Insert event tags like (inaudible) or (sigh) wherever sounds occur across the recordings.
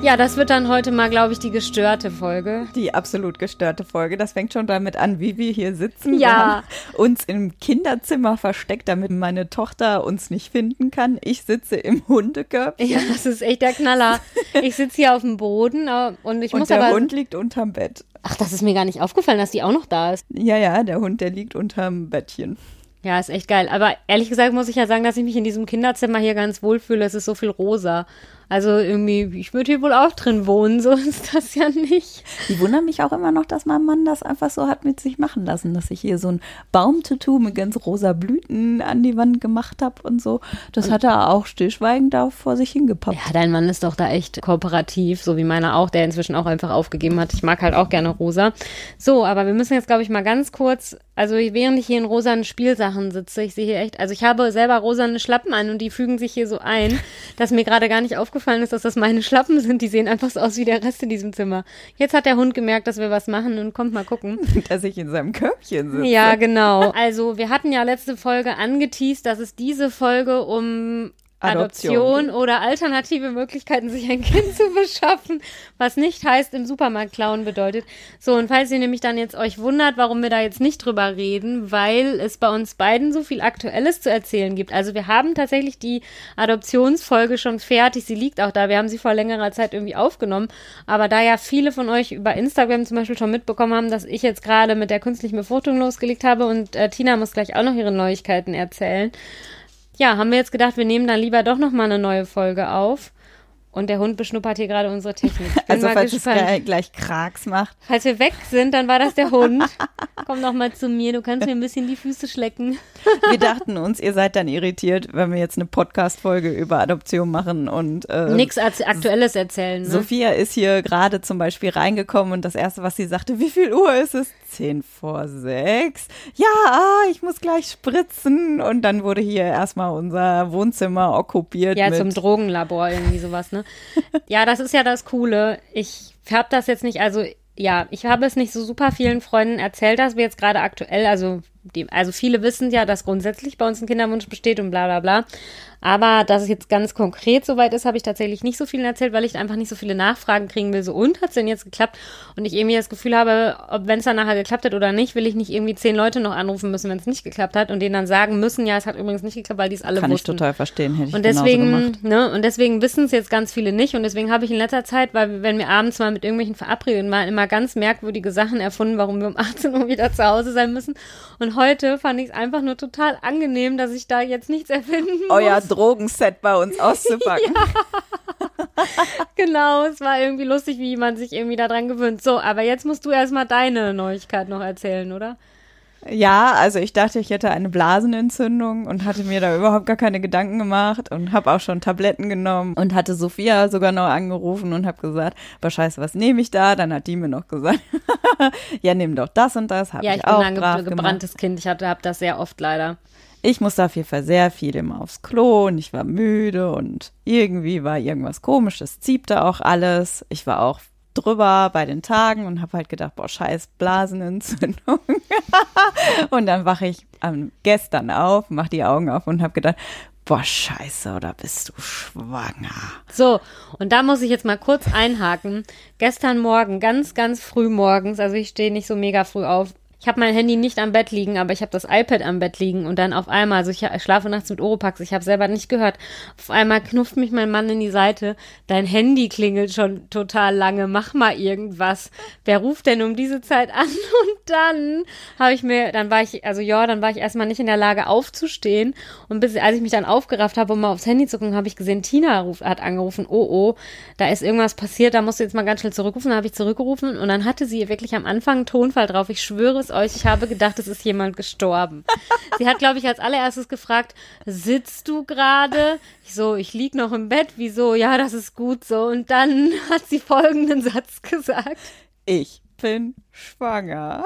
Ja, das wird dann heute mal, glaube ich, die gestörte Folge. Die absolut gestörte Folge. Das fängt schon damit an, wie wir hier sitzen. Ja. Uns im Kinderzimmer versteckt, damit meine Tochter uns nicht finden kann. Ich sitze im Hundekörbchen. Ja, das ist echt der Knaller. Ich sitze hier auf dem Boden äh, und ich Und muss der aber. Hund liegt unterm Bett. Ach, das ist mir gar nicht aufgefallen, dass die auch noch da ist. Ja, ja, der Hund, der liegt unterm Bettchen. Ja, ist echt geil. Aber ehrlich gesagt muss ich ja sagen, dass ich mich in diesem Kinderzimmer hier ganz wohl fühle. Es ist so viel rosa. Also irgendwie, ich würde hier wohl auch drin wohnen, (laughs) so ist das ja nicht. Ich wundere mich auch immer noch, dass mein Mann das einfach so hat mit sich machen lassen, dass ich hier so ein Baumtattoo mit ganz rosa Blüten an die Wand gemacht habe und so. Das hat er auch stillschweigend da vor sich hingepappt. Ja, dein Mann ist doch da echt kooperativ, so wie meiner auch, der inzwischen auch einfach aufgegeben hat. Ich mag halt auch gerne rosa. So, aber wir müssen jetzt, glaube ich, mal ganz kurz, also während ich hier in rosanen Spielsachen sitze, ich sehe hier echt, also ich habe selber rosane Schlappen an und die fügen sich hier so ein, dass mir gerade gar nicht aufgefallen ist, dass das meine Schlappen sind. Die sehen einfach so aus wie der Rest in diesem Zimmer. Jetzt hat der Hund gemerkt, dass wir was machen und kommt mal gucken. (laughs) Dass ich in seinem Körbchen sitze. Ja, genau. Also wir hatten ja letzte Folge angeteased, dass es diese Folge um Adoption Adoption oder alternative Möglichkeiten, sich ein Kind zu beschaffen, was nicht heißt, im Supermarkt klauen bedeutet. So, und falls ihr nämlich dann jetzt euch wundert, warum wir da jetzt nicht drüber reden, weil es bei uns beiden so viel Aktuelles zu erzählen gibt. Also wir haben tatsächlich die Adoptionsfolge schon fertig, sie liegt auch da, wir haben sie vor längerer Zeit irgendwie aufgenommen, aber da ja viele von euch über Instagram zum Beispiel schon mitbekommen haben, dass ich jetzt gerade mit der künstlichen Befruchtung losgelegt habe und äh, Tina muss gleich auch noch ihre Neuigkeiten erzählen, ja, haben wir jetzt gedacht, wir nehmen dann lieber doch noch mal eine neue Folge auf. Und der Hund beschnuppert hier gerade unsere Technik. Also falls es gespannt. gleich, gleich Kraks macht. Falls wir weg sind, dann war das der Hund. (laughs) Komm doch mal zu mir, du kannst mir ein bisschen die Füße schlecken. Wir dachten uns, ihr seid dann irritiert, wenn wir jetzt eine Podcast-Folge über Adoption machen und äh, Nix als Aktuelles erzählen. Ne? Sophia ist hier gerade zum Beispiel reingekommen und das erste, was sie sagte, wie viel Uhr ist es? Zehn vor sechs. Ja, ah, ich muss gleich spritzen. Und dann wurde hier erstmal unser Wohnzimmer okkupiert. Ja, zum Drogenlabor, irgendwie sowas, ne? (laughs) ja, das ist ja das Coole. Ich habe das jetzt nicht, also ja, ich habe es nicht so super vielen Freunden erzählt, dass wir jetzt gerade aktuell, also die, also viele wissen ja, dass grundsätzlich bei uns ein Kinderwunsch besteht und bla bla bla. Aber dass es jetzt ganz konkret soweit ist, habe ich tatsächlich nicht so vielen erzählt, weil ich einfach nicht so viele Nachfragen kriegen will. So, und hat es denn jetzt geklappt? Und ich irgendwie das Gefühl habe, ob wenn es dann nachher geklappt hat oder nicht, will ich nicht irgendwie zehn Leute noch anrufen müssen, wenn es nicht geklappt hat und denen dann sagen müssen, ja, es hat übrigens nicht geklappt, weil die es alle Kann ich wussten. total verstehen, hätte ich Und deswegen, ne, und deswegen wissen es jetzt ganz viele nicht. Und deswegen habe ich in letzter Zeit, weil wenn wir abends mal mit irgendwelchen Verabredungen mal immer ganz merkwürdige Sachen erfunden, warum wir um (laughs) 18 Uhr wieder zu Hause sein müssen. Und heute fand ich es einfach nur total angenehm, dass ich da jetzt nichts erfinden muss. Euer Drogenset bei uns (laughs) auszupacken. Genau, es war irgendwie lustig, wie man sich irgendwie daran gewöhnt. So, aber jetzt musst du erstmal deine Neuigkeit noch erzählen, oder? Ja, also ich dachte, ich hätte eine Blasenentzündung und hatte mir da überhaupt gar keine Gedanken gemacht und habe auch schon Tabletten genommen und hatte Sophia sogar noch angerufen und habe gesagt, aber scheiße, was nehme ich da? Dann hat die mir noch gesagt, (laughs) ja, nimm doch das und das, habe Ja, ich, ich bin auch ein ge brav gemacht. gebranntes Kind. Ich habe das sehr oft leider. Ich musste auf jeden Fall sehr viel immer aufs Klo und ich war müde und irgendwie war irgendwas komisch, es ziebte auch alles. Ich war auch drüber bei den Tagen und habe halt gedacht, boah, scheiß Blasenentzündung. (laughs) und dann wache ich am gestern auf, mach die Augen auf und habe gedacht, boah, scheiße, oder bist du schwanger? So, und da muss ich jetzt mal kurz einhaken. Gestern Morgen, ganz, ganz früh morgens, also ich stehe nicht so mega früh auf. Ich habe mein Handy nicht am Bett liegen, aber ich habe das iPad am Bett liegen und dann auf einmal, also ich schlafe nachts mit Oropax, ich habe selber nicht gehört. Auf einmal knufft mich mein Mann in die Seite. Dein Handy klingelt schon total lange. Mach mal irgendwas. Wer ruft denn um diese Zeit an? (laughs) Und dann habe ich mir, dann war ich, also ja, dann war ich erstmal nicht in der Lage aufzustehen und bis als ich mich dann aufgerafft habe, um mal aufs Handy zu gucken, habe ich gesehen, Tina ruf, hat angerufen. Oh oh, da ist irgendwas passiert. Da musst du jetzt mal ganz schnell zurückrufen. Da habe ich zurückgerufen und dann hatte sie wirklich am Anfang einen Tonfall drauf. Ich schwöre es euch, ich habe gedacht, es ist jemand gestorben. Sie hat, glaube ich, als allererstes gefragt, sitzt du gerade? Ich so, ich lieg noch im Bett. Wieso? Ja, das ist gut so. Und dann (laughs) hat sie folgenden Satz gesagt. Ich bin schwanger.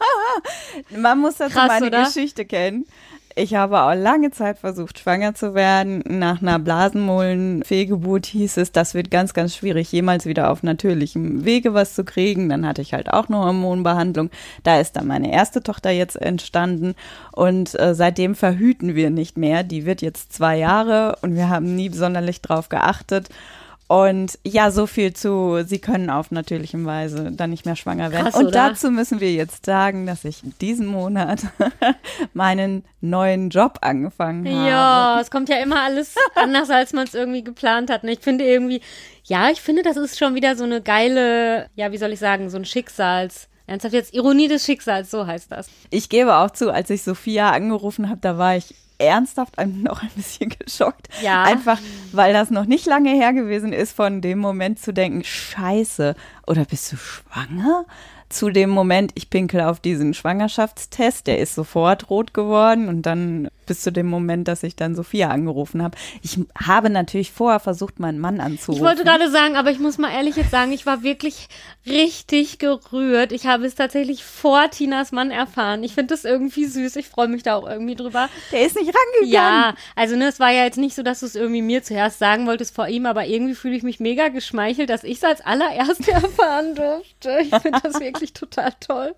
(laughs) Man muss dazu Krass, meine oder? Geschichte kennen. Ich habe auch lange Zeit versucht, schwanger zu werden. Nach einer Blasenmolen-Fehlgeburt hieß es, das wird ganz, ganz schwierig, jemals wieder auf natürlichem Wege was zu kriegen. Dann hatte ich halt auch eine Hormonbehandlung. Da ist dann meine erste Tochter jetzt entstanden. Und äh, seitdem verhüten wir nicht mehr. Die wird jetzt zwei Jahre und wir haben nie sonderlich drauf geachtet. Und ja, so viel zu, sie können auf natürlichem Weise dann nicht mehr schwanger werden. Krass, und oder? dazu müssen wir jetzt sagen, dass ich diesen Monat (laughs) meinen neuen Job angefangen habe. Ja, es kommt ja immer alles (laughs) anders, als man es irgendwie geplant hat. Und ich finde irgendwie, ja, ich finde, das ist schon wieder so eine geile, ja, wie soll ich sagen, so ein Schicksals. Ernsthaft jetzt Ironie des Schicksals, so heißt das. Ich gebe auch zu, als ich Sophia angerufen habe, da war ich ernsthaft ein, noch ein bisschen (laughs) geschockt. Ja. Einfach, weil das noch nicht lange her gewesen ist, von dem Moment zu denken, scheiße, oder bist du schwanger? Zu dem Moment, ich pinkel auf diesen Schwangerschaftstest, der ist sofort rot geworden und dann bis zu dem Moment, dass ich dann Sophia angerufen habe. Ich habe natürlich vorher versucht, meinen Mann anzurufen. Ich wollte gerade sagen, aber ich muss mal ehrlich jetzt sagen, ich war wirklich richtig gerührt. Ich habe es tatsächlich vor Tinas Mann erfahren. Ich finde das irgendwie süß. Ich freue mich da auch irgendwie drüber. der ist nicht rangegangen. Ja, also ne, es war ja jetzt nicht so, dass du es irgendwie mir zuerst sagen wolltest vor ihm, aber irgendwie fühle ich mich mega geschmeichelt, dass ich es als allererste (laughs) erfahren durfte. Ich finde das wirklich total toll.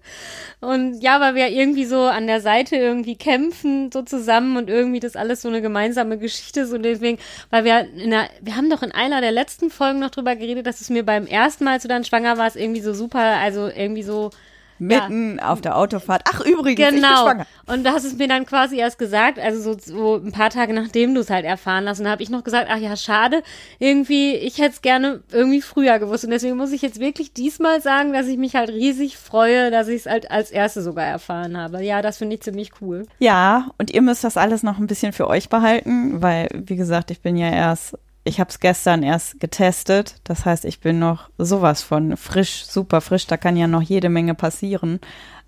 Und ja, weil wir irgendwie so an der Seite irgendwie kämpfen, so zusammen und irgendwie das alles so eine gemeinsame Geschichte ist und deswegen, weil wir in der, wir haben doch in einer der letzten Folgen noch drüber geredet, dass es mir beim ersten Mal, als du dann schwanger warst, irgendwie so super, also irgendwie so, Mitten auf der Autofahrt. Ach, übrigens, ich bin Genau. schwanger. Und du hast es mir dann quasi erst gesagt, also so, so ein paar Tage nachdem du es halt erfahren hast. Und da habe ich noch gesagt, ach ja, schade, irgendwie, ich hätte es gerne irgendwie früher gewusst. Und deswegen muss ich jetzt wirklich diesmal sagen, dass ich mich halt riesig freue, dass ich es halt als erste sogar erfahren habe. Ja, das finde ich ziemlich cool. Ja, und ihr müsst das alles noch ein bisschen für euch behalten, weil, wie gesagt, ich bin ja erst, ich habe es gestern erst getestet. Das heißt, ich bin noch sowas von frisch, super frisch. Da kann ja noch jede Menge passieren.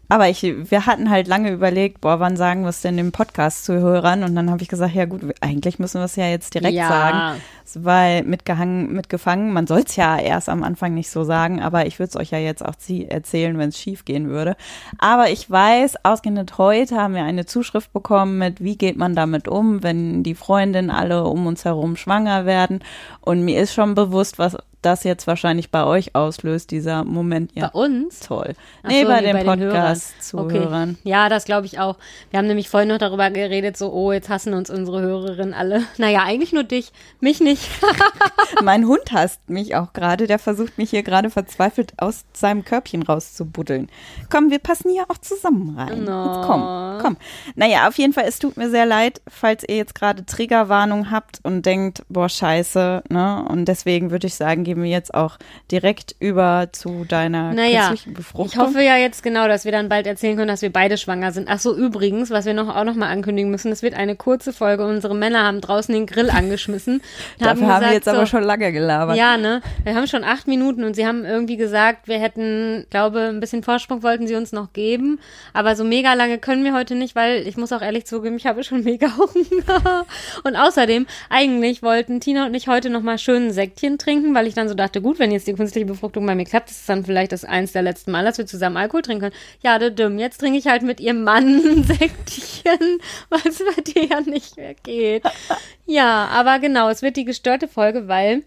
Aber ich, wir hatten halt lange überlegt, boah, wann sagen wir es denn dem Podcast-Zuhörern? Und dann habe ich gesagt, ja gut, eigentlich müssen wir es ja jetzt direkt Ja. sagen. Weil mitgehangen, mitgefangen, man soll es ja erst am Anfang nicht so sagen, aber ich würde es euch ja jetzt auch erzählen, wenn es schief gehen würde. Aber ich weiß, ausgerechnet heute haben wir eine Zuschrift bekommen mit, wie geht man damit um, wenn die Freundinnen alle um uns herum schwanger werden. Und mir ist schon bewusst, was das jetzt wahrscheinlich bei euch auslöst, dieser Moment. Ja, Bei uns? toll. Ach nee, so, bei nee, den. Podcast-Zuhörern. Okay. Ja, das glaube ich auch. Wir haben nämlich vorhin noch darüber geredet, so, oh, jetzt hassen uns unsere Hörerinnen alle. (laughs) Naja, eigentlich nur dich, mich nicht. (laughs) Mein Hund hasst mich auch gerade. Der versucht mich hier gerade verzweifelt aus seinem Körbchen rauszubuddeln. Komm, wir passen hier auch zusammen rein. No. Jetzt komm, komm. Naja, auf jeden Fall, es tut mir sehr leid, falls ihr jetzt gerade Triggerwarnung habt und denkt, boah, scheiße, ne? Und deswegen würde ich sagen, gehen wir jetzt auch direkt über zu deiner Naja, künstlichen Befruchtung. Ich hoffe ja jetzt genau, dass wir dann bald erzählen können, dass wir beide schwanger sind. Ach so, übrigens, was wir noch auch noch mal ankündigen müssen, es wird eine kurze Folge. Unsere Männer haben draußen den Grill angeschmissen. (laughs) Dafür haben wir gesagt, jetzt aber so, schon lange gelabert. Ja, ne? Wir haben schon acht Minuten und sie haben irgendwie gesagt, wir hätten, glaube, ein bisschen Vorsprung wollten sie uns noch geben. Aber so mega lange können wir heute nicht, weil ich muss auch ehrlich zugeben, ich habe schon (laughs) mega Hunger. Und außerdem, eigentlich wollten Tina und ich heute noch mal schön ein Säckchen trinken, weil ich dann so dachte, gut, wenn jetzt die künstliche Befruchtung bei mir klappt, ist es dann vielleicht das eins der letzten Mal, dass wir zusammen Alkohol trinken können. Ja, da dumm. Jetzt trinke ich halt mit ihrem Mann ein (laughs) Säckchen, weil es bei dir ja nicht mehr geht. Ja, aber genau, es wird die gestörte Folge, weil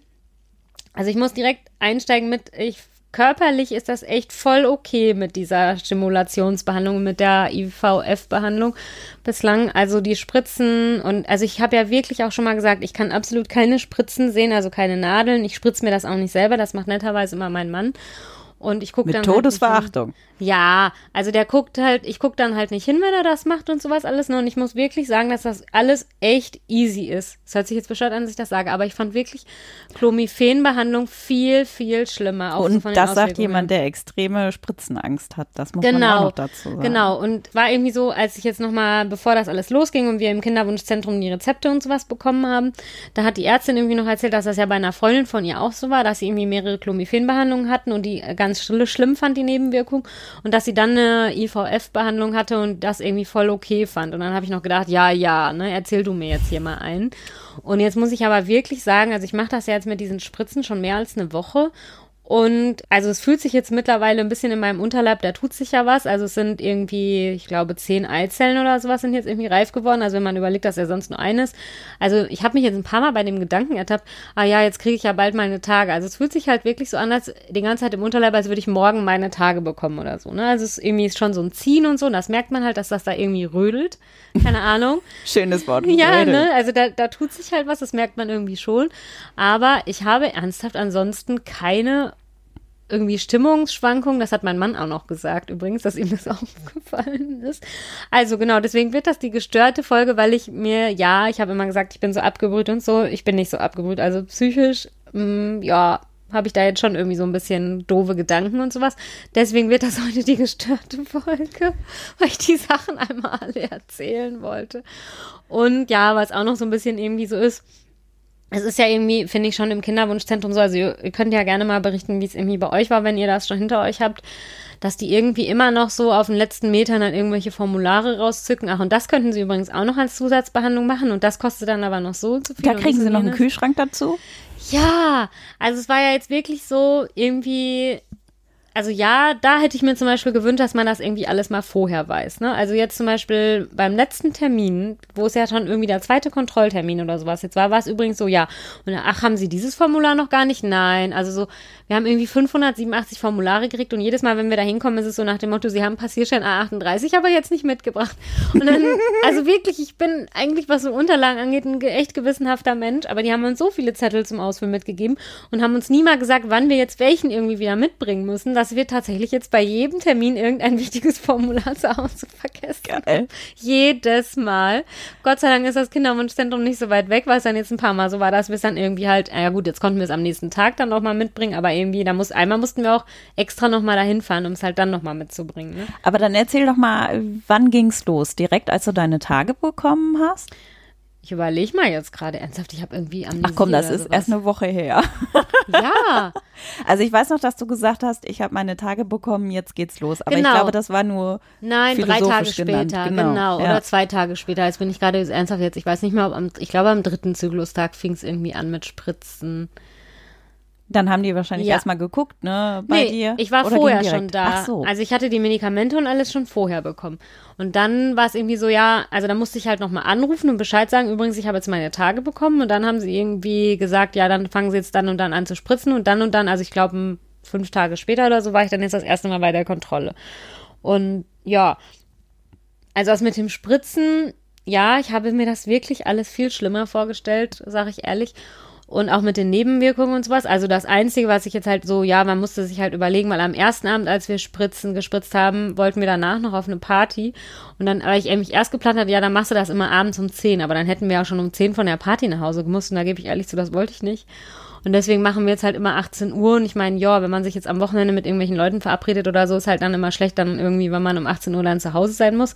also ich muss direkt einsteigen mit, ich körperlich ist das echt voll okay mit dieser Stimulationsbehandlung, mit der IVF-Behandlung bislang. Also die Spritzen und also ich habe ja wirklich auch schon mal gesagt, ich kann absolut keine Spritzen sehen, also keine Nadeln. Ich spritze mir das auch nicht selber, das macht netterweise immer mein Mann. Und ich gucke Mit dann. halt nicht hin. Todesverachtung. Ja, also der guckt halt, ich guck dann halt nicht hin, wenn er das macht und sowas alles. Ne? Und ich muss wirklich sagen, dass das alles echt easy ist. Es hört sich jetzt bescheuert an, dass ich das sage, aber ich fand wirklich Clomiphen-Behandlung viel, viel schlimmer. Auch so Und den das sagt jemand, der extreme Spritzenangst hat. Das muss man auch Genau, noch dazu sagen. genau. Und war irgendwie so, als ich jetzt nochmal, bevor das alles losging und wir im Kinderwunschzentrum die Rezepte und sowas bekommen haben, da hat die Ärztin irgendwie noch erzählt, dass das ja bei einer Freundin von ihr auch so war, dass sie irgendwie mehrere Clomiphen-Behandlungen hatten und die ganz schlimm fand, die Nebenwirkung. Und dass sie dann eine IVF-Behandlung hatte und das irgendwie voll okay fand. Und dann habe ich noch gedacht, ja, ja, ne, erzähl du mir jetzt hier mal ein. Und jetzt muss ich aber wirklich sagen, also ich mache das ja jetzt mit diesen Spritzen schon mehr als eine Woche. Und also es fühlt sich jetzt mittlerweile ein bisschen in meinem Unterleib, da tut sich ja was. Also es sind irgendwie, ich glaube, zehn Eizellen oder sowas sind jetzt irgendwie reif geworden. Also wenn man überlegt, dass er sonst nur eines. Also ich habe mich jetzt ein paar Mal bei dem Gedanken ertappt, ah ja, jetzt kriege ich ja bald meine Tage. Also es fühlt sich halt wirklich so an, als die ganze Zeit im Unterleib, als würde ich morgen meine Tage bekommen oder so. Ne? Also es ist irgendwie schon so ein Ziehen und so. Und das merkt man halt, dass das da irgendwie rödelt. Keine (laughs) Ahnung. Schönes Wort. Ja, ne? Also da, da tut sich halt was, das merkt man irgendwie schon. Aber ich habe ernsthaft ansonsten keine irgendwie Stimmungsschwankungen. Das hat mein Mann auch noch gesagt, übrigens, dass ihm das (laughs) aufgefallen ist. Also genau, deswegen wird das die gestörte Folge, weil ich mir, ja, ich habe immer gesagt, ich bin so abgebrüht und so. Ich bin nicht so abgebrüht. Also psychisch, mh, mm, ja, habe ich da jetzt schon irgendwie so ein bisschen doofe Gedanken und sowas. Deswegen wird das (laughs) heute die gestörte Folge, weil ich die Sachen einmal alle erzählen wollte. Und ja, was auch noch so ein bisschen irgendwie so ist, es ist ja irgendwie, finde ich, schon im Kinderwunschzentrum so, also ihr, ihr könnt ja gerne mal berichten, wie es irgendwie bei euch war, wenn ihr das schon hinter euch habt, dass die irgendwie immer noch so auf den letzten Metern dann irgendwelche Formulare rauszücken. Ach, und das könnten sie übrigens auch noch als Zusatzbehandlung machen und das kostet dann aber noch so zu viel. Da kriegen sie noch einen Kühlschrank dazu? Ja, also es war ja jetzt wirklich so irgendwie also ja, da hätte ich mir zum Beispiel gewünscht, dass man das irgendwie alles mal vorher weiß. Ne? Also jetzt zum Beispiel beim letzten Termin, wo es ja schon irgendwie der zweite Kontrolltermin oder sowas jetzt war, war es übrigens so, ja. Und ach, haben Sie dieses Formular noch gar nicht? Nein. Also so, wir haben irgendwie 587 Formulare gekriegt und jedes Mal, wenn wir da hinkommen, ist es so nach dem Motto, Sie haben Passierschein A38, aber jetzt nicht mitgebracht. Und dann, (laughs) also wirklich, ich bin eigentlich, was so Unterlagen angeht, ein echt gewissenhafter Mensch, aber die haben uns so viele Zettel zum Ausfüllen mitgegeben und haben uns nie mal gesagt, wann wir jetzt welchen irgendwie wieder mitbringen müssen dass wir tatsächlich jetzt bei jedem Termin irgendein (laughs) wichtiges Formular zu Hause vergessen. Geil. Jedes Mal. Gott sei Dank ist das Kinderwunschzentrum nicht so weit weg, weil es dann jetzt ein paar Mal so war, dass wir es dann irgendwie halt, ja gut, jetzt konnten wir es am nächsten Tag dann auch mal mitbringen, aber irgendwie, da muss, einmal mussten wir auch extra nochmal dahin fahren, um es halt dann nochmal mitzubringen. Ne? Aber dann erzähl doch mal, wann ging's los? Direkt als du deine Tage bekommen hast? Ich überlege mal jetzt gerade ernsthaft, ich habe irgendwie am Ach komm, das ist sowas. erst eine Woche her. (laughs) ja. (laughs) Also ich weiß noch, dass du gesagt hast, ich habe meine Tage bekommen, jetzt geht's los. Aber genau. ich glaube, das war nur Nein, drei Tage später, genau. genau. Ja. Oder zwei Tage später. Jetzt bin ich gerade ernsthaft jetzt, ich weiß nicht mehr, ob am, ich glaube am dritten Zyklustag fing es irgendwie an mit Spritzen. Dann haben die wahrscheinlich ja. erstmal geguckt, ne, bei nee, dir. Ich war Oder vorher schon da. Ach so. Also ich hatte die Medikamente und alles schon vorher bekommen. Und dann war es irgendwie so, ja, also da musste ich halt nochmal anrufen und Bescheid sagen, übrigens, ich habe jetzt meine Tage bekommen und dann haben sie irgendwie gesagt, ja, dann fangen sie jetzt dann und dann an zu spritzen und dann und dann, also ich glaube, fünf Tage später oder so war ich dann jetzt das erste Mal bei der Kontrolle. Und ja, also das mit dem Spritzen, ja, ich habe mir das wirklich alles viel schlimmer vorgestellt, sage ich ehrlich und auch mit den Nebenwirkungen und sowas. Also das Einzige, was ich jetzt halt so, ja, man musste sich halt überlegen, weil am ersten Abend, als wir Spritzen gespritzt haben, wollten wir danach noch auf eine Party. Und dann, weil ich mich erst geplant hatte, ja, dann machst du das immer abends um 10, aber dann hätten wir auch schon um 10 von der Party nach Hause gemusst und da gebe ich ehrlich zu, das wollte ich nicht. Und deswegen machen wir jetzt halt immer 18 Uhr. Und ich meine, ja, wenn man sich jetzt am Wochenende mit irgendwelchen Leuten verabredet oder so, ist halt dann immer schlecht, dann irgendwie, wenn man um 18 Uhr dann zu Hause sein muss.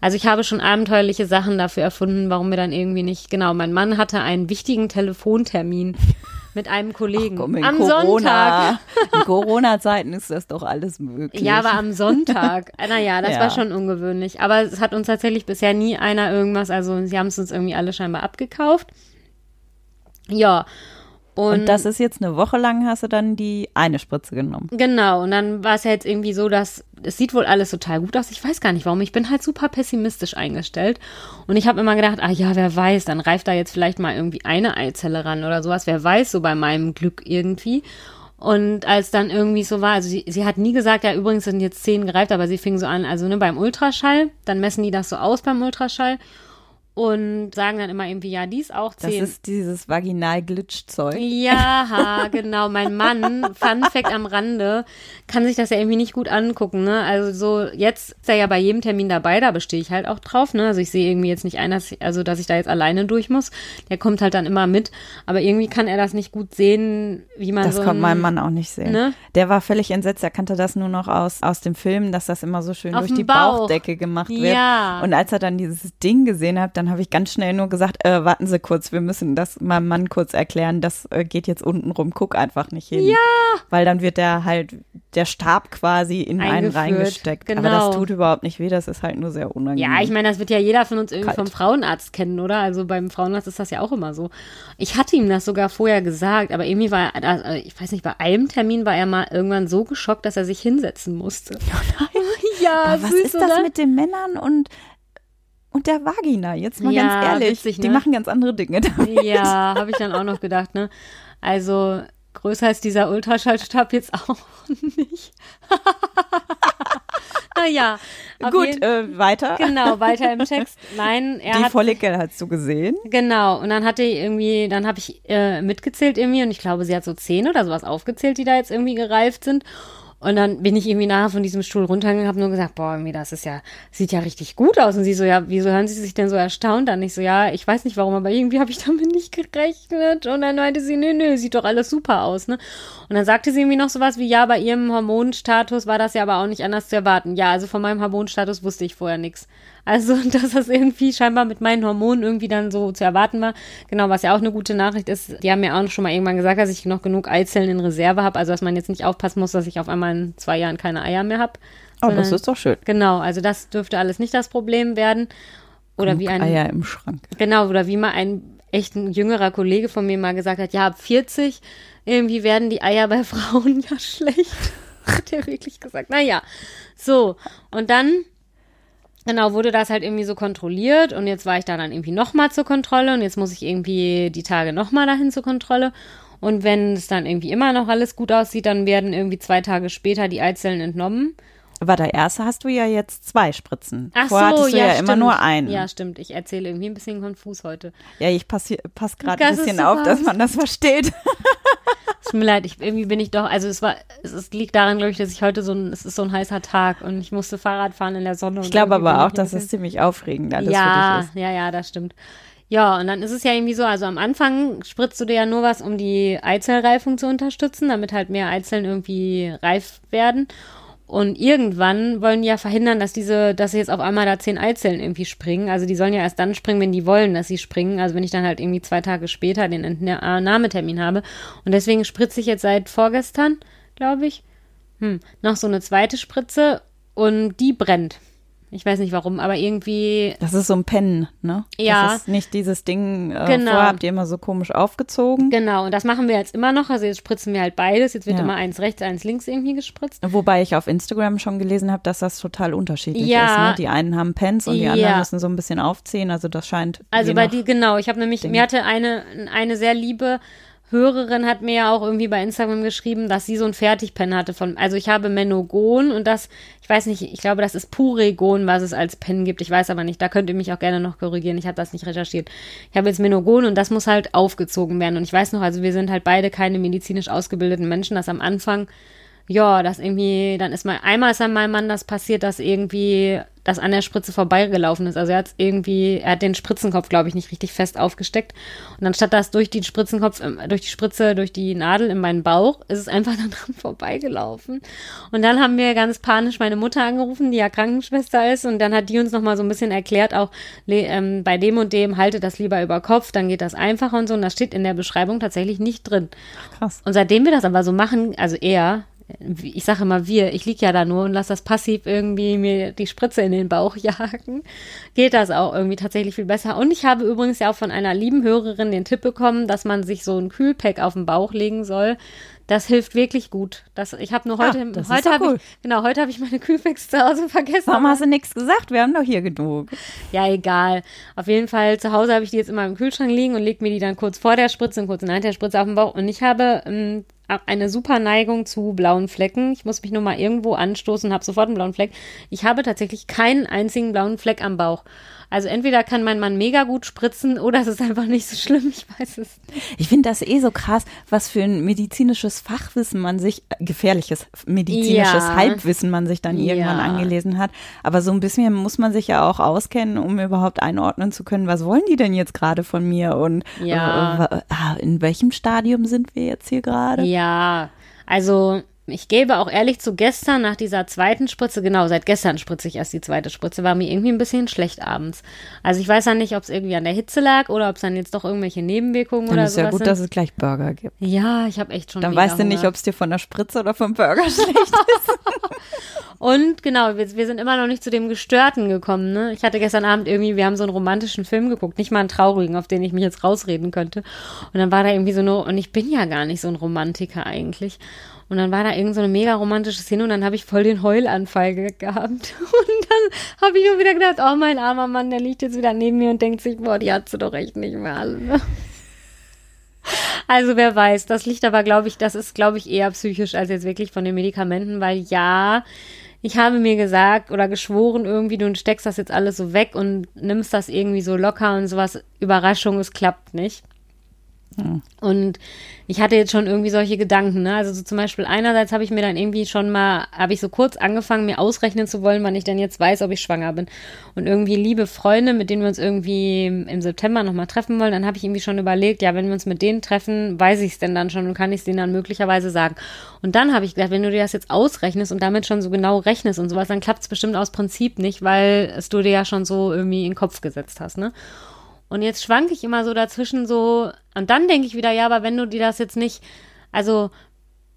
Also ich habe schon abenteuerliche Sachen dafür erfunden, warum wir dann irgendwie nicht, genau, mein Mann hatte einen wichtigen Telefontermin (laughs) mit einem Kollegen. Ach, komm, am Corona, Sonntag. In Corona-Zeiten ist das doch alles möglich. Ja, aber am Sonntag. (laughs) Naja, das ja. war schon ungewöhnlich. Aber es hat uns tatsächlich bisher nie einer irgendwas, also sie haben es uns irgendwie alle scheinbar abgekauft. Ja, und, und, das ist jetzt eine Woche lang, hast du dann die eine Spritze genommen. Genau, und dann war es ja jetzt irgendwie so, dass es sieht wohl alles total gut aus. Ich weiß gar nicht warum. Ich bin halt super pessimistisch eingestellt. Und ich habe immer gedacht, ah ja, wer weiß, dann reift da jetzt vielleicht mal irgendwie eine Eizelle ran oder sowas. Wer weiß, so bei meinem Glück irgendwie. Und als dann irgendwie so war, also sie, sie hat nie gesagt, ja, übrigens sind jetzt zehn gereift, aber sie fing so an, also ne, beim Ultraschall, dann messen die das so aus beim Ultraschall und sagen dann immer irgendwie, ja, dies auch zehn. Das ist dieses Vaginal-Glitch-Zeug. Ja, (laughs) genau. Mein Mann, Fun Fact am Rande, kann sich das ja irgendwie nicht gut angucken, ne? Also so, jetzt ist er ja bei jedem Termin dabei, da bestehe ich halt auch drauf, ne? Also ich sehe irgendwie jetzt nicht ein, dass ich, also dass ich da jetzt alleine durch muss. Der kommt halt dann immer mit, aber irgendwie kann er das nicht gut sehen, wie man das so. Das konnte mein Mann auch nicht sehen. Ne? Der war völlig entsetzt, er kannte das nur noch aus, aus dem Film, dass das immer so schön Auf durch die Bauch. Bauchdecke gemacht wird. Ja. Und als er dann dieses Ding gesehen hat, dann dann habe ich ganz schnell nur gesagt, äh, warten Sie kurz, wir müssen das meinem Mann kurz erklären, das äh, geht jetzt unten rum, guck einfach nicht hin. Ja. Weil dann wird der halt, der Stab quasi in einen Eingeführt, reingesteckt. Aber genau. das tut überhaupt nicht weh, das ist halt nur sehr unangenehm. Ja, ich meine, das wird ja jeder von uns irgendwie Kalt. vom Frauenarzt kennen, oder? Also beim Frauenarzt ist das ja auch immer so. Ich hatte ihm das sogar vorher gesagt, aber irgendwie war er, also ich weiß nicht, bei einem Termin war er mal irgendwann so geschockt, dass er sich hinsetzen musste. (laughs) ja, Aber was süß, ist das oder? mit den Männern und, und der Vagina? Jetzt mal Ja, ganz ehrlich, witzig, die ne? machen ganz andere Dinge (laughs) damit. Ja, habe ich dann auch noch gedacht, ne? Also größer ist dieser Ultraschallstab jetzt auch (laughs) nicht. (laughs) naja, Gut, äh, weiter. genau, weiter im Text. Nein, er Die hat Follikel hast du gesehen. Genau, und dann hatte ich irgendwie, dann habe ich äh, mitgezählt irgendwie und ich glaube, sie hat so zehn oder sowas aufgezählt, die da jetzt irgendwie gereift sind. Und dann bin ich irgendwie nachher von diesem Stuhl runtergegangen, habe nur gesagt, boah, irgendwie das ist ja, sieht ja richtig gut aus. Und sie so, ja, wieso hören Sie sich denn so erstaunt an? Ich so, ja, ich weiß nicht warum, aber irgendwie habe ich damit nicht gerechnet. Und dann meinte sie, nö, nö, sieht doch alles super aus, ne? Und dann sagte sie irgendwie noch sowas wie, ja, bei ihrem Hormonstatus war das ja aber auch nicht anders zu erwarten. Ja, also von meinem Hormonstatus wusste ich vorher nichts. Also, (laughs) dass das irgendwie scheinbar mit meinen Hormonen irgendwie dann so zu erwarten war. Genau, was ja auch eine gute Nachricht ist. Die haben mir auch schon mal irgendwann gesagt, dass ich noch genug Eizellen in Reserve habe. Also, dass man jetzt nicht aufpassen muss, dass ich auf einmal in zwei Jahren keine Eier mehr habe. Oh, das ist doch schön. Genau, also das dürfte alles nicht das Problem werden. Oder wie ein, Eier im Schrank. genau, oder wie mal ein echt ein jüngerer Kollege von mir mal gesagt hat, ja, ab 40 irgendwie werden die Eier bei (laughs) Frauen ja schlecht. (laughs) Hat er wirklich gesagt. Naja, so. Und dann, genau, wurde das halt irgendwie so kontrolliert und jetzt war ich da dann irgendwie nochmal zur Kontrolle und jetzt muss ich irgendwie die Tage nochmal dahin zur Kontrolle. Und wenn es dann irgendwie immer noch alles gut aussieht, dann werden irgendwie zwei Tage später die Eizellen entnommen. Aber der erste hast du ja jetzt zwei Spritzen. Ach Vorher so, hattest du ja, ja, stimmt. immer nur einen. Ja, stimmt. Ich erzähle irgendwie ein bisschen konfus heute. Ja, ich passe pass gerade ein bisschen auf, dass man das versteht. (laughs) Es tut mir leid, ich, irgendwie bin ich doch, also es war, es, es liegt daran, glaube ich, dass ich heute so ein, es ist so ein heißer Tag und ich musste Fahrrad fahren in der Sonne. Ich glaube aber auch, dass es ziemlich aufregend alles ja, für dich ist. ja, ja, das stimmt. Ja, und dann ist es ja irgendwie so, also am Anfang spritzt du dir ja nur was, um die Eizellreifung zu unterstützen, damit halt mehr Eizellen irgendwie reif werden. Und irgendwann wollen die ja verhindern, dass diese, dass jetzt auf einmal da zehn Eizellen irgendwie springen. Also die sollen ja erst dann springen, wenn die wollen, dass sie springen. Also wenn ich dann halt irgendwie zwei Tage später den Entnahmetermin habe. Und deswegen spritze ich jetzt seit vorgestern, glaube ich, hm, noch so eine zweite Spritze und die brennt. Ich weiß nicht warum, aber irgendwie Das ist so ein Pen, ne? Ja. Das ist nicht dieses Ding, äh, Genau. vorher habt ihr immer so komisch aufgezogen. Genau, und das machen wir jetzt immer noch. Also jetzt spritzen wir halt beides. Jetzt wird Ja. immer eins rechts, eins links irgendwie gespritzt. Wobei ich auf Instagram schon gelesen habe, dass das total unterschiedlich Ja. ist. Ne? Die einen haben Pens und die Ja. anderen müssen so ein bisschen aufziehen. Also das scheint. Also bei die, genau, ich habe nämlich, Ding. mir hatte eine, eine sehr liebe Hörerin hat mir ja auch irgendwie bei Instagram geschrieben, dass sie so ein Fertigpen hatte von, also ich habe Menogon und das, ich weiß nicht, ich glaube, das ist Puregon, was es als Pen gibt. Ich weiß aber nicht, da könnt ihr mich auch gerne noch korrigieren. Ich habe das nicht recherchiert. Ich habe jetzt Menogon und das muss halt aufgezogen werden. Und ich weiß noch, also wir sind halt beide keine medizinisch ausgebildeten Menschen, dass am Anfang ja, das irgendwie, dann ist mal, einmal ist an meinem Mann das passiert, dass irgendwie das an der Spritze vorbeigelaufen ist. Also er hat irgendwie, er hat den Spritzenkopf, glaube ich, nicht richtig fest aufgesteckt. Und anstatt das durch den Spritzenkopf, ähm, durch die Spritze, durch die Nadel in meinen Bauch, ist es einfach (laughs) dann dran vorbeigelaufen. Und dann haben wir ganz panisch meine Mutter angerufen, die ja Krankenschwester ist. Und dann hat die uns nochmal so ein bisschen erklärt, auch ähm, bei dem und dem halte das lieber über Kopf, dann geht das einfacher und so. Und das steht in der Beschreibung tatsächlich nicht drin. Krass. Und seitdem wir das aber so machen, also er, ich sage immer wir, ich lieg ja da nur und lasse das passiv irgendwie mir die Spritze in den Bauch (laughs) jagen, geht das auch irgendwie tatsächlich viel besser. Und ich habe übrigens ja auch von einer lieben Hörerin den Tipp bekommen, dass man sich so ein Kühlpack auf den Bauch legen soll. Das hilft wirklich gut. Das, ich habe nur Ah, heute, ist heute habe cool. ich, genau, heute habe ich meine Kühlpacks zu Hause vergessen. Warum hast du nichts gesagt? Wir haben doch hier genug. Ja, egal. Auf jeden Fall, zu Hause habe ich die jetzt immer im Kühlschrank liegen und lege mir die dann kurz vor der Spritze und kurz nach der Spritze auf den Bauch. Und ich habe ähm, eine super Neigung zu blauen Flecken. Ich muss mich nur mal irgendwo anstoßen und habe sofort einen blauen Fleck. Ich habe tatsächlich keinen einzigen blauen Fleck am Bauch. Also entweder kann mein Mann mega gut spritzen oder es ist einfach nicht so schlimm. Ich weiß es. Ich finde das eh so krass, was für ein medizinisches Fachwissen man sich, äh, gefährliches medizinisches Ja. Halbwissen man sich dann irgendwann Ja. angelesen hat. Aber so ein bisschen muss man sich ja auch auskennen, um überhaupt einordnen zu können, was wollen die denn jetzt gerade von mir und Ja. äh, äh, in welchem Stadium sind wir jetzt hier gerade? Ja, also ich gebe auch ehrlich zu gestern nach dieser zweiten Spritze, genau, seit gestern spritze ich erst die zweite Spritze, war mir irgendwie ein bisschen schlecht abends. Also ich weiß ja nicht, ob es irgendwie an der Hitze lag oder ob es dann jetzt doch irgendwelche Nebenwirkungen Dann oder ist so ja gut, sind. dass es gleich Burger gibt. Ja, ich habe echt schon Dann weißt du nicht, ob es dir von der Spritze oder vom Burger (laughs) schlecht ist. Und genau, wir, wir sind immer noch nicht zu dem Gestörten gekommen. Ne? Ich hatte gestern Abend irgendwie, wir haben so einen romantischen Film geguckt, nicht mal einen traurigen, auf den ich mich jetzt rausreden könnte. Und dann war da irgendwie so eine, und ich bin ja gar nicht so ein Romantiker eigentlich. Und dann war da irgend so eine mega romantische Szene und dann habe ich voll den Heulanfall ge gehabt. (laughs) Und dann habe ich nur wieder gedacht, oh mein armer Mann, der liegt jetzt wieder neben mir und denkt sich, boah, die hat sie doch echt nicht mehr alle. Ne? (laughs) Also wer weiß, das liegt aber, glaube ich, das ist, glaube ich, eher psychisch als jetzt wirklich von den Medikamenten, weil ja, ich habe mir gesagt oder geschworen irgendwie, du steckst das jetzt alles so weg und nimmst das irgendwie so locker und sowas. Überraschung, es klappt nicht. Und ich hatte jetzt schon irgendwie solche Gedanken, ne? Also so zum Beispiel einerseits habe ich mir dann irgendwie schon mal, habe ich so kurz angefangen, mir ausrechnen zu wollen, wann ich denn jetzt weiß, ob ich schwanger bin. Und irgendwie liebe Freunde, mit denen wir uns irgendwie im September nochmal treffen wollen, dann habe ich irgendwie schon überlegt, ja, wenn wir uns mit denen treffen, weiß ich es denn dann schon und kann ich es denen dann möglicherweise sagen. Und dann habe ich gedacht, wenn du dir das jetzt ausrechnest und damit schon so genau rechnest und sowas, dann klappt es bestimmt aus Prinzip nicht, weil es du dir ja schon so irgendwie in den Kopf gesetzt hast, ne? Und jetzt schwanke ich immer so dazwischen so, und dann denke ich wieder, ja, aber wenn du dir das jetzt nicht, also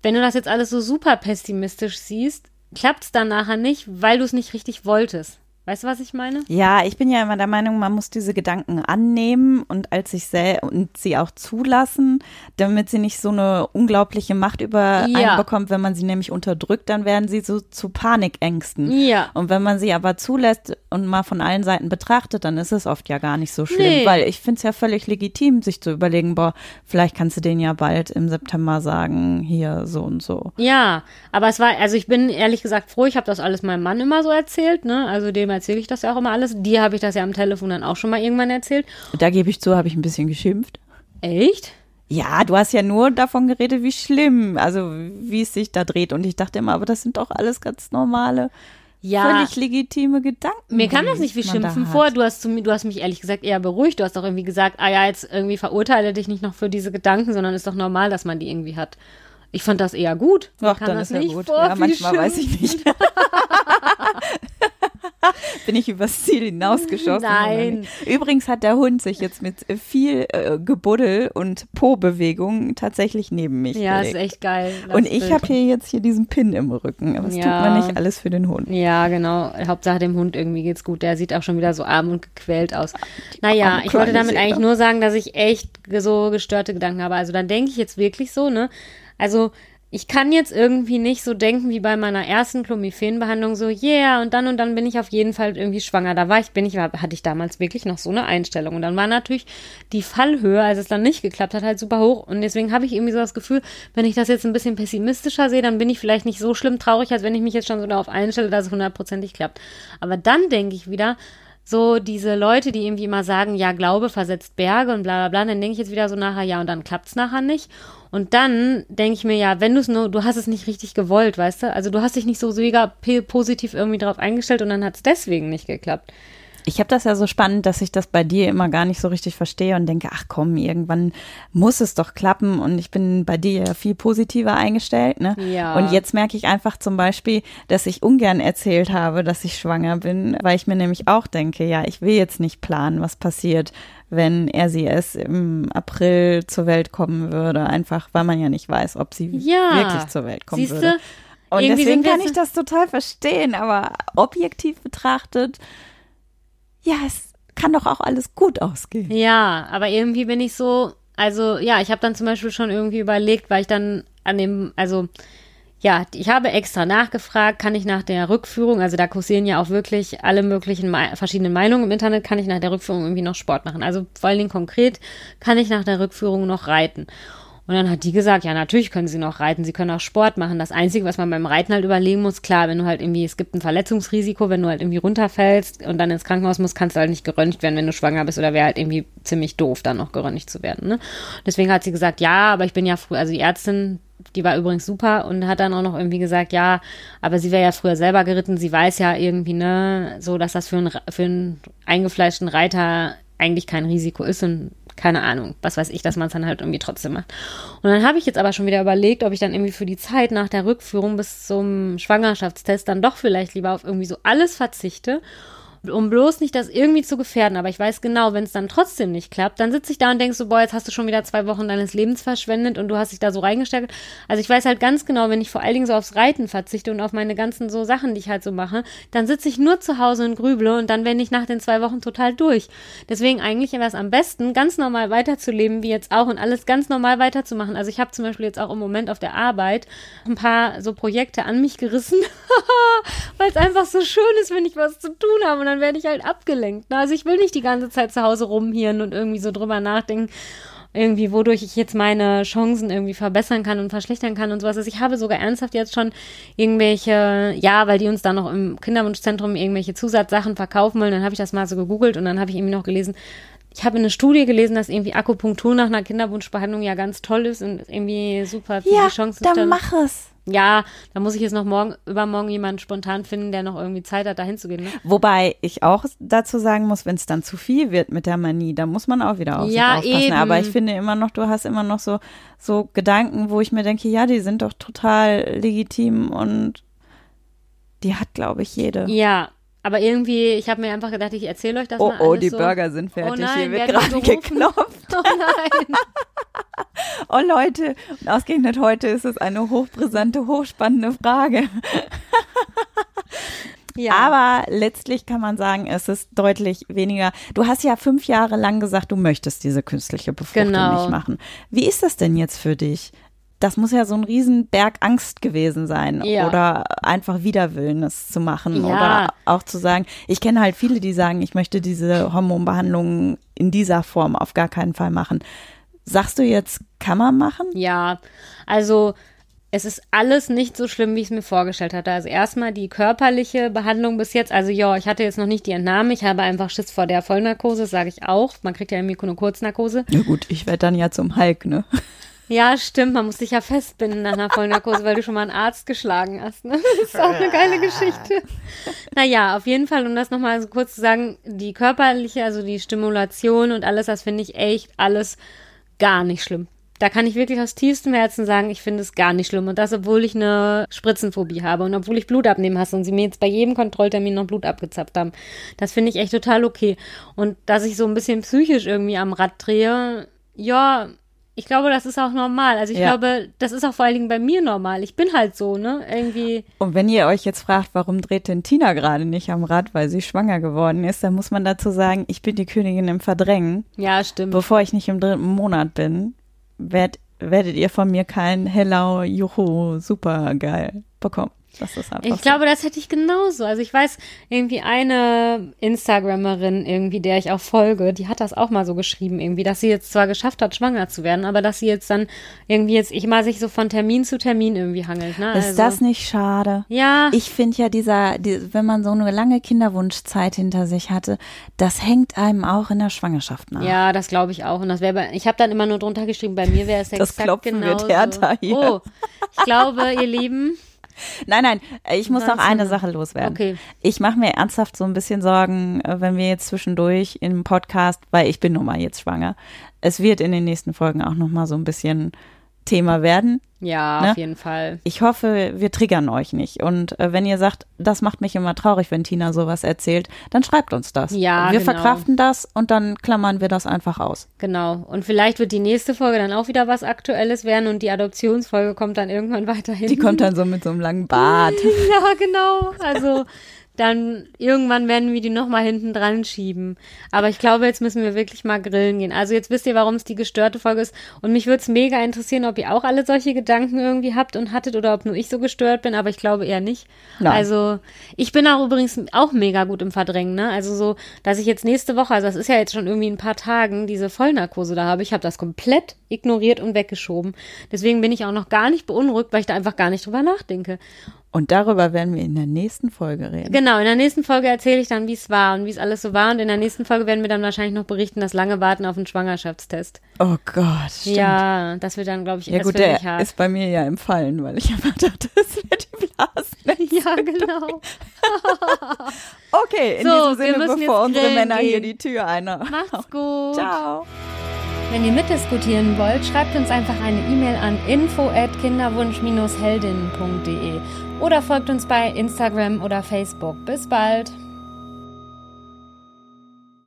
wenn du das jetzt alles so super pessimistisch siehst, klappt es dann nachher nicht, weil du es nicht richtig wolltest. Weißt du, was ich meine? Ja, ich bin ja immer der Meinung, man muss diese Gedanken annehmen und als sich und sie auch zulassen, damit sie nicht so eine unglaubliche Macht über Ja. einen bekommt. Wenn man sie nämlich unterdrückt, dann werden sie so zu Panikängsten. Ja. Und wenn man sie aber zulässt und mal von allen Seiten betrachtet, dann ist es oft ja gar nicht so schlimm. Nee. Weil ich finde es ja völlig legitim, sich zu überlegen, boah, vielleicht kannst du denen ja bald im September sagen, hier so und so. Ja, aber es war, also ich bin ehrlich gesagt froh, ich habe das alles meinem Mann immer so erzählt, ne? Also dem erzähle ich das ja auch immer alles. Dir habe ich das ja am Telefon dann auch schon mal irgendwann erzählt. Da gebe ich zu, habe ich ein bisschen geschimpft. Echt? Ja, du hast ja nur davon geredet, wie schlimm, also wie es sich da dreht. Und ich dachte immer, aber das sind doch alles ganz normale, Ja. völlig legitime Gedanken. Mir kam das nicht wie Schimpfen vor. Du hast, zu du hast mich ehrlich gesagt eher beruhigt. Du hast doch irgendwie gesagt, ah ja, jetzt irgendwie verurteile dich nicht noch für diese Gedanken, sondern ist doch normal, dass man die irgendwie hat. Ich fand das eher gut. Mir Ach, dann ist ja gut. Vor, ja, manchmal weiß ich nicht. (laughs) (laughs) Bin ich übers Ziel hinausgeschossen? Nein. Übrigens hat der Hund sich jetzt mit viel äh, Gebuddel und Po-Bewegung tatsächlich neben mich Ja, ist gelegt. echt geil. Und ich habe hier jetzt hier diesen Pin im Rücken. Aber das tut Ja. man nicht alles für den Hund. Ja, genau. Hauptsache dem Hund irgendwie geht's gut. Der sieht auch schon wieder so arm und gequält aus. Naja, ich wollte damit eigentlich nur sagen, dass ich echt so gestörte Gedanken habe. Also dann denke ich jetzt wirklich so, ne? Also ich kann jetzt irgendwie nicht so denken wie bei meiner ersten Clomiphen-Behandlung so, yeah, und dann und dann bin ich auf jeden Fall irgendwie schwanger. Da war ich, bin ich, hatte ich damals wirklich noch so eine Einstellung. Und dann war natürlich die Fallhöhe, als es dann nicht geklappt hat, halt super hoch. Und deswegen habe ich irgendwie so das Gefühl, wenn ich das jetzt ein bisschen pessimistischer sehe, dann bin ich vielleicht nicht so schlimm traurig, als wenn ich mich jetzt schon so darauf einstelle, dass es hundertprozentig klappt. Aber dann denke ich wieder, so diese Leute, die irgendwie immer sagen, ja, Glaube versetzt Berge und bla bla bla, dann denke ich jetzt wieder so nachher, ja, und dann klappt's nachher nicht. Und dann denke ich mir, ja, wenn du es nur, du hast es nicht richtig gewollt, weißt du? Also du hast dich nicht so mega positiv irgendwie drauf eingestellt und dann hat's deswegen nicht geklappt. Ich habe das ja so spannend, dass ich das bei dir immer gar nicht so richtig verstehe und denke, ach komm, irgendwann muss es doch klappen und ich bin bei dir ja viel positiver eingestellt, ne? Ja. Und jetzt merke ich einfach zum Beispiel, dass ich ungern erzählt habe, dass ich schwanger bin, weil ich mir nämlich auch denke, ja, ich will jetzt nicht planen, was passiert, wenn er sie erst im April zur Welt kommen würde, einfach weil man ja nicht weiß, ob sie Ja. wirklich zur Welt kommen Siehste? würde. Und Irgendwie deswegen kann ich das total verstehen, aber objektiv betrachtet, ja, es kann doch auch alles gut ausgehen. Ja, aber irgendwie bin ich so, also ja, ich habe dann zum Beispiel schon irgendwie überlegt, weil ich dann an dem, also ja, ich habe extra nachgefragt, kann ich nach der Rückführung, also da kursieren ja auch wirklich alle möglichen verschiedenen Meinungen im Internet, kann ich nach der Rückführung irgendwie noch Sport machen? Also vor allen Dingen konkret, kann ich nach der Rückführung noch reiten? Und dann hat die gesagt, ja, natürlich können sie noch reiten, sie können auch Sport machen. Das Einzige, was man beim Reiten halt überlegen muss, klar, wenn du halt irgendwie, es gibt ein Verletzungsrisiko, wenn du halt irgendwie runterfällst und dann ins Krankenhaus musst, kannst du halt nicht geröntgt werden, wenn du schwanger bist oder wäre halt irgendwie ziemlich doof, dann noch geröntgt zu werden. Ne? Deswegen hat sie gesagt, ja, aber ich bin ja früh, also die Ärztin, die war übrigens super und hat dann auch noch irgendwie gesagt, ja, aber sie wäre ja früher selber geritten, sie weiß ja irgendwie, ne, so, dass das für einen, für einen eingefleischten Reiter eigentlich kein Risiko ist und keine Ahnung, was weiß ich, dass man es dann halt irgendwie trotzdem macht. Und dann habe ich jetzt aber schon wieder überlegt, ob ich dann irgendwie für die Zeit nach der Rückführung bis zum Schwangerschaftstest dann doch vielleicht lieber auf irgendwie so alles verzichte um bloß nicht das irgendwie zu gefährden. Aber ich weiß genau, wenn es dann trotzdem nicht klappt, dann sitze ich da und denke so, boah, jetzt hast du schon wieder zwei Wochen deines Lebens verschwendet und du hast dich da so reingesteckt. Also ich weiß halt ganz genau, wenn ich vor allen Dingen so aufs Reiten verzichte und auf meine ganzen so Sachen, die ich halt so mache, dann sitze ich nur zu Hause und grüble und dann bin ich nach den zwei Wochen total durch. Deswegen eigentlich wäre es am besten, ganz normal weiterzuleben, wie jetzt auch und alles ganz normal weiterzumachen. Also ich habe zum Beispiel jetzt auch im Moment auf der Arbeit ein paar so Projekte an mich gerissen, (laughs) weil es einfach so schön ist, wenn ich was zu tun habe. Und dann werde ich halt abgelenkt. Ne? Also ich will nicht die ganze Zeit zu Hause rumhieren und irgendwie so drüber nachdenken, irgendwie, wodurch ich jetzt meine Chancen irgendwie verbessern kann und verschlechtern kann und sowas. Also ich habe sogar ernsthaft jetzt schon irgendwelche, ja, weil die uns da noch im Kinderwunschzentrum irgendwelche Zusatzsachen verkaufen wollen, dann habe ich das mal so gegoogelt und dann habe ich irgendwie noch gelesen, ich habe eine Studie gelesen, dass irgendwie Akupunktur nach einer Kinderwunschbehandlung ja ganz toll ist und irgendwie super viele ja, Chancen. Dann mach es. Ja, da muss ich jetzt noch morgen, übermorgen jemanden spontan finden, der noch irgendwie Zeit hat, da hinzugehen. Ne? Wobei ich auch dazu sagen muss, wenn es dann zu viel wird mit der Manie, dann muss man auch wieder auf ja, sich aufpassen. Eben. Aber ich finde immer noch, du hast immer noch so, so Gedanken, wo ich mir denke, ja, die sind doch total legitim und die hat, glaube ich, jede. Ja, aber irgendwie, ich habe mir einfach gedacht, ich erzähle euch das oh, mal. Oh, alles die so. Burger sind fertig. (laughs) Oh nein, Hier wird gerade geklopft. Oh nein. Oh Leute, und ausgerechnet heute ist es eine hochbrisante, hochspannende Frage. (laughs) Ja. Aber letztlich kann man sagen, es ist deutlich weniger. Du hast ja fünf Jahre lang gesagt, du möchtest diese künstliche Befruchtung Genau. nicht machen. Wie ist das denn jetzt für dich? Das muss ja so ein Riesenberg Angst gewesen sein Ja. oder einfach Widerwillen, es zu machen Ja. oder auch zu sagen, ich kenne halt viele, die sagen, ich möchte diese Hormonbehandlung in dieser Form auf gar keinen Fall machen. Sagst du jetzt, kann man machen? Ja, also es ist alles nicht so schlimm, wie ich es mir vorgestellt hatte. Also erstmal die körperliche Behandlung bis jetzt. Also ja, ich hatte jetzt noch nicht die Entnahme. Ich habe einfach Schiss vor der Vollnarkose, sage ich auch. Man kriegt ja irgendwie nur Kurznarkose. Ja gut, ich werde dann ja zum Hulk, ne? Ja, stimmt. Man muss sich ja festbinden nach einer Vollnarkose, weil du schon mal einen Arzt geschlagen hast. Ne? Das ist auch eine geile Geschichte. Naja, auf jeden Fall, um das nochmal so kurz zu sagen, die körperliche, also die Stimulation und alles, das finde ich echt alles gar nicht schlimm. Da kann ich wirklich aus tiefstem Herzen sagen, ich finde es gar nicht schlimm. Und das, obwohl ich eine Spritzenphobie habe und obwohl ich Blut abnehmen hasse und sie mir jetzt bei jedem Kontrolltermin noch Blut abgezapft haben. Das finde ich echt total okay. Und dass ich so ein bisschen psychisch irgendwie am Rad drehe, ja, ich glaube, das ist auch normal. Also ich Ja. glaube, das ist auch vor allen Dingen bei mir normal. Ich bin halt so, ne? Irgendwie. Und wenn ihr euch jetzt fragt, warum dreht denn Tina gerade nicht am Rad, weil sie schwanger geworden ist, dann muss man dazu sagen, ich bin die Königin im Verdrängen. Ja, stimmt. Bevor ich nicht im dritten Monat bin, werd, werdet ihr von mir kein Hello, Juhu, super geil bekommen. Das ist einfach Ich glaube, das hätte ich genauso. Also ich weiß, irgendwie eine Instagrammerin, irgendwie, der ich auch folge, die hat das auch mal so geschrieben, irgendwie, dass sie jetzt zwar geschafft hat, schwanger zu werden, aber dass sie jetzt dann irgendwie jetzt, ich mal sich so von Termin zu Termin irgendwie hangelt, ne? so. Ist also, das nicht schade? Ja. Ich finde ja dieser, die, wenn man so eine lange Kinderwunschzeit hinter sich hatte, das hängt einem auch in der Schwangerschaft nach. Ja, das glaube ich auch. Und das wäre ich habe dann immer nur drunter geschrieben, bei mir wäre es Das exakt Klopfen wird genauso. härter hier. Oh, ich glaube, ihr Lieben, Nein, nein, ich muss noch eine Sache loswerden. Okay. Ich mache mir ernsthaft so ein bisschen Sorgen, äh, wenn wir jetzt zwischendurch im Podcast, weil ich bin nun mal jetzt schwanger. Es wird in den nächsten Folgen auch noch mal so ein bisschen Thema werden. ja, Ne? auf jeden Fall. Ich hoffe, wir triggern euch nicht. Und äh, wenn ihr sagt, das macht mich immer traurig, wenn Tina sowas erzählt, dann schreibt uns das. Ja, wir genau. verkraften das und dann klammern wir das einfach aus. Genau. Und vielleicht wird die nächste Folge dann auch wieder was Aktuelles werden und die Adoptionsfolge kommt dann irgendwann (laughs) weiterhin. Die kommt dann so mit so einem langen Bart. (laughs) Ja, genau. Also dann irgendwann werden wir die nochmal hinten dran schieben. Aber ich glaube, jetzt müssen wir wirklich mal grillen gehen. Also jetzt wisst ihr, warum es die gestörte Folge ist. Und mich würde es mega interessieren, ob ihr auch alle solche Gedanken irgendwie habt und hattet oder ob nur ich so gestört bin, aber ich glaube eher nicht. Nein. Also ich bin auch übrigens auch mega gut im Verdrängen, ne? Also so, dass ich jetzt nächste Woche, also das ist ja jetzt schon irgendwie ein paar Tagen, diese Vollnarkose da habe, ich habe das komplett ignoriert und weggeschoben. Deswegen bin ich auch noch gar nicht beunruhigt, weil ich da einfach gar nicht drüber nachdenke. Und darüber werden wir in der nächsten Folge reden. Genau, in der nächsten Folge erzähle ich dann, wie es war und wie es alles so war. Und in der nächsten Folge werden wir dann wahrscheinlich noch berichten, das lange Warten auf einen Schwangerschaftstest. Oh Gott. Stimmt. Ja, das wird dann, glaube ich, Ja gut, der hart. ist bei mir ja empfallen, weil ich (laughs) einfach dachte, es wird die Blasen. ja, genau. (laughs) Okay, in So, diesem wir Sinne, müssen bevor unsere Männer hier gehen. die Tür einer. Macht's gut. Ciao. Wenn ihr mitdiskutieren wollt, schreibt uns einfach eine E-Mail an info@kinderwunsch-heldinnen.de oder folgt uns bei Instagram oder Facebook. Bis bald.